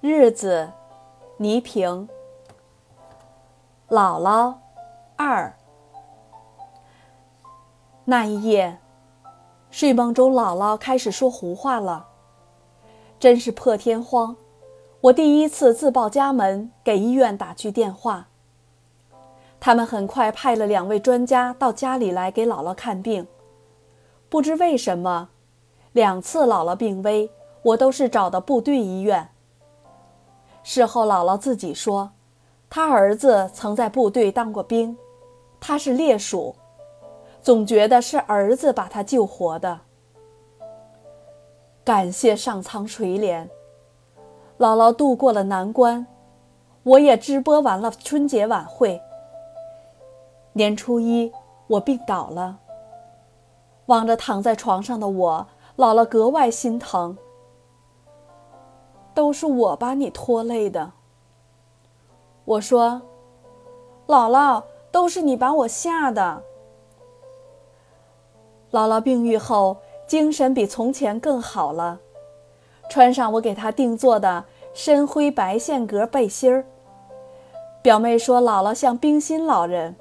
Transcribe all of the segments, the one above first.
日子，倪萍。姥姥二。那一夜，睡梦中姥姥开始说胡话了，真是破天荒！我第一次自报家门，给医院打去电话。他们很快派了两位专家到家里来给姥姥看病。不知为什么，两次姥姥病危，我都是找的部队医院。事后，姥姥自己说，她儿子曾在部队当过兵，他是烈属，总觉得是儿子把他救活的。感谢上苍垂怜，姥姥度过了难关，我也直播完了春节晚会。年初一，我病倒了，望着躺在床上的我，姥姥格外心疼。都是我把你拖累的。我说：“姥姥，都是你把我吓的。”姥姥病愈后，精神比从前更好了，穿上我给她定做的深灰白线格背心儿。表妹说：“姥姥像冰心老人。”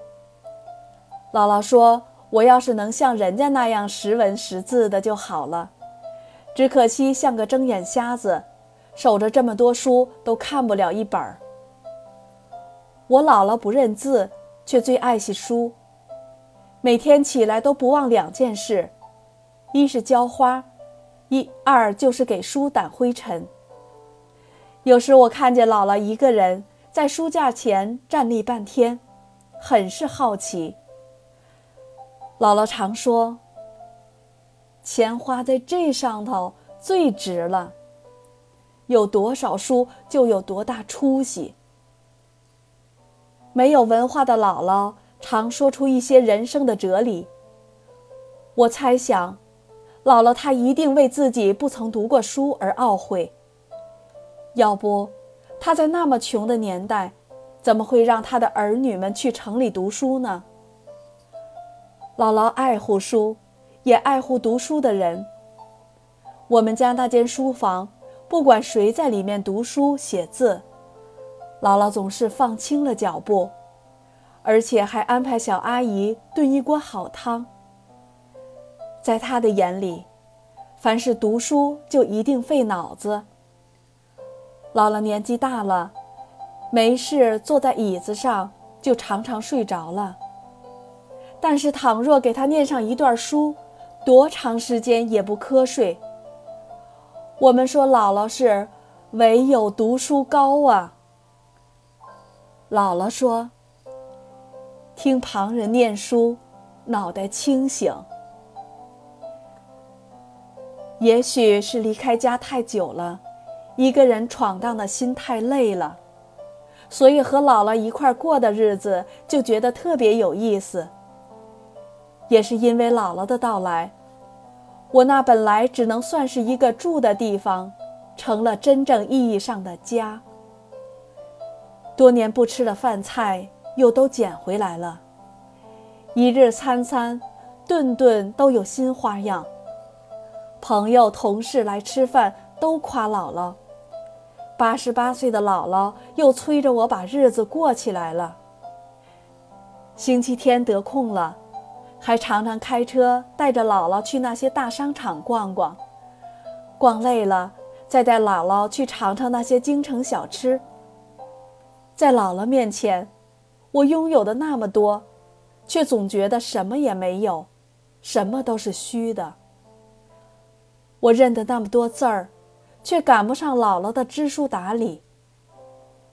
姥姥说：“我要是能像人家那样识文识字的就好了，只可惜像个睁眼瞎子。”守着这么多书都看不了一本儿。我姥姥不认字，却最爱惜书，每天起来都不忘两件事：一是浇花，一二就是给书掸灰尘。有时我看见姥姥一个人在书架前站立半天，很是好奇。姥姥常说：“钱花在这上头最值了。”有多少书，就有多大出息。没有文化的姥姥常说出一些人生的哲理。我猜想，姥姥她一定为自己不曾读过书而懊悔。要不，她在那么穷的年代，怎么会让她的儿女们去城里读书呢？姥姥爱护书，也爱护读书的人。我们家那间书房。不管谁在里面读书写字，姥姥总是放轻了脚步，而且还安排小阿姨炖一锅好汤。在她的眼里，凡是读书就一定费脑子。姥姥年纪大了，没事坐在椅子上就常常睡着了。但是倘若给她念上一段书，多长时间也不瞌睡。我们说姥姥是唯有读书高啊。姥姥说：“听旁人念书，脑袋清醒。也许是离开家太久了，一个人闯荡的心太累了，所以和姥姥一块过的日子就觉得特别有意思。也是因为姥姥的到来。”我那本来只能算是一个住的地方，成了真正意义上的家。多年不吃的饭菜又都捡回来了，一日餐餐，顿顿都有新花样。朋友同事来吃饭都夸姥姥，八十八岁的姥姥又催着我把日子过起来了。星期天得空了。还常常开车带着姥姥去那些大商场逛逛，逛累了再带姥姥去尝尝那些京城小吃。在姥姥面前，我拥有的那么多，却总觉得什么也没有，什么都是虚的。我认得那么多字儿，却赶不上姥姥的知书达理。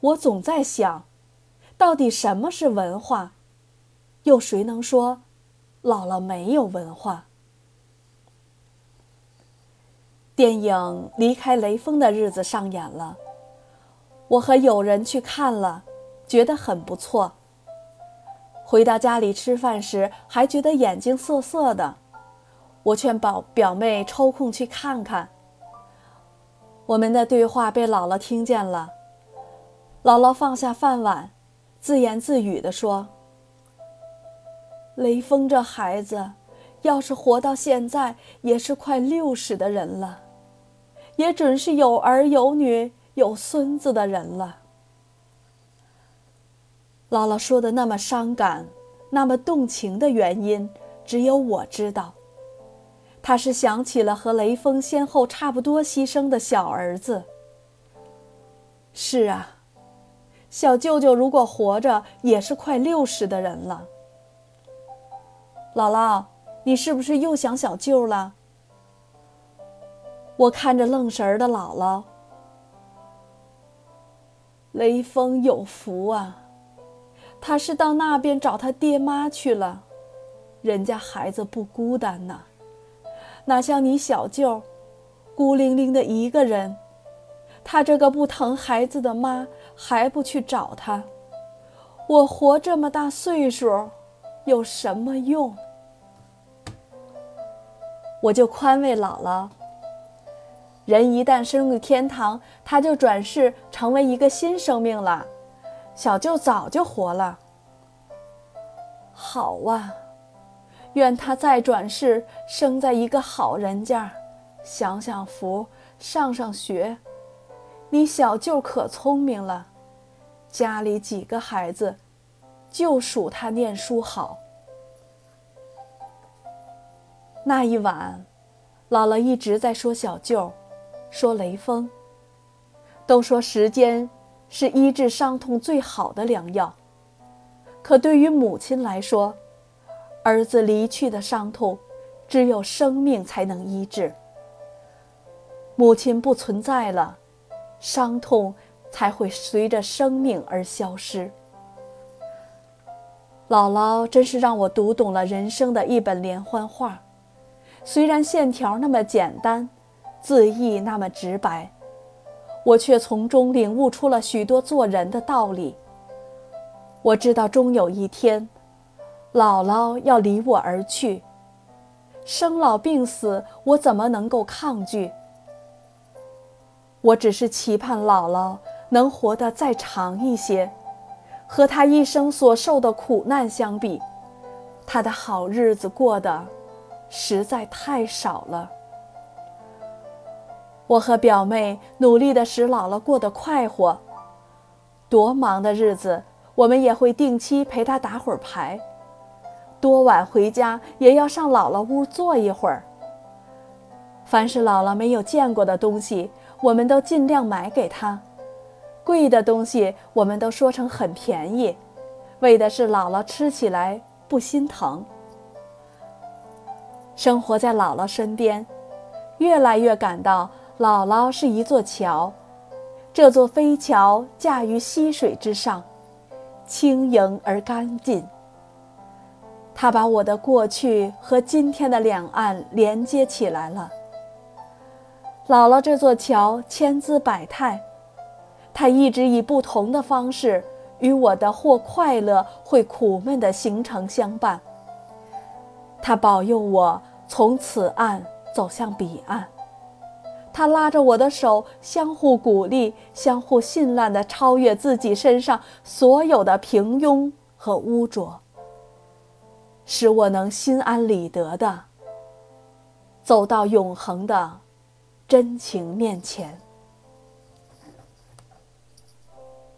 我总在想，到底什么是文化？又谁能说？姥姥没有文化。电影《离开雷锋的日子》上演了，我和友人去看了，觉得很不错。回到家里吃饭时，还觉得眼睛涩涩的。我劝表表妹抽空去看看。我们的对话被姥姥听见了，姥姥放下饭碗，自言自语地说。雷锋这孩子，要是活到现在，也是快六十的人了，也准是有儿有女，有孙子的人了。姥姥说的那么伤感，那么动情的原因，只有我知道。她是想起了和雷锋先后差不多牺牲的小儿子。是啊，小舅舅如果活着，也是快六十的人了。姥姥，你是不是又想小舅了？我看着愣神儿的姥姥。雷锋有福啊！他是到那边找他爹妈去了，人家孩子不孤单呐，哪像你小舅，孤零零的一个人，他这个不疼孩子的妈还不去找他，我活这么大岁数，有什么用？我就宽慰姥姥：人一旦升入天堂，他就转世成为一个新生命了。小舅早就活了。好啊，愿他再转世生在一个好人家，享享福，上上学。你小舅可聪明了，家里几个孩子，就数他念书好。那一晚，姥姥一直在说小舅，说雷锋。都说时间。是医治伤痛最好的良药。可对于母亲来说，儿子离去的伤痛，只有生命才能医治。母亲不存在了，伤痛才会随着生命而消失。姥姥真是让我读懂了人生的一本连环画，虽然线条那么简单，字意那么直白。我却从中领悟出了许多做人的道理。我知道终有一天，姥姥要离我而去，生老病死，我怎么能够抗拒？我只是期盼姥姥能活得再长一些，和他一生所受的苦难相比，他的好日子过得实在太少了。我和表妹努力的使姥姥过得快活，多忙的日子，我们也会定期陪她打会儿牌。多晚回家也要上姥姥屋坐一会儿。凡是姥姥没有见过的东西，我们都尽量买给她。贵的东西我们都说成很便宜，为的是姥姥吃起来不心疼。生活在姥姥身边，越来越感到。姥姥是一座桥，这座飞桥架于溪水之上，轻盈而干净。它把我的过去和今天的两岸连接起来了。姥姥这座桥千姿百态，它一直以不同的方式与我的或快乐或苦闷的行程相伴。它保佑我从此岸走向彼岸。他拉着我的手，相互鼓励，相互信赖地超越自己身上所有的平庸和污浊，使我能心安理得地走到永恒的真情面前。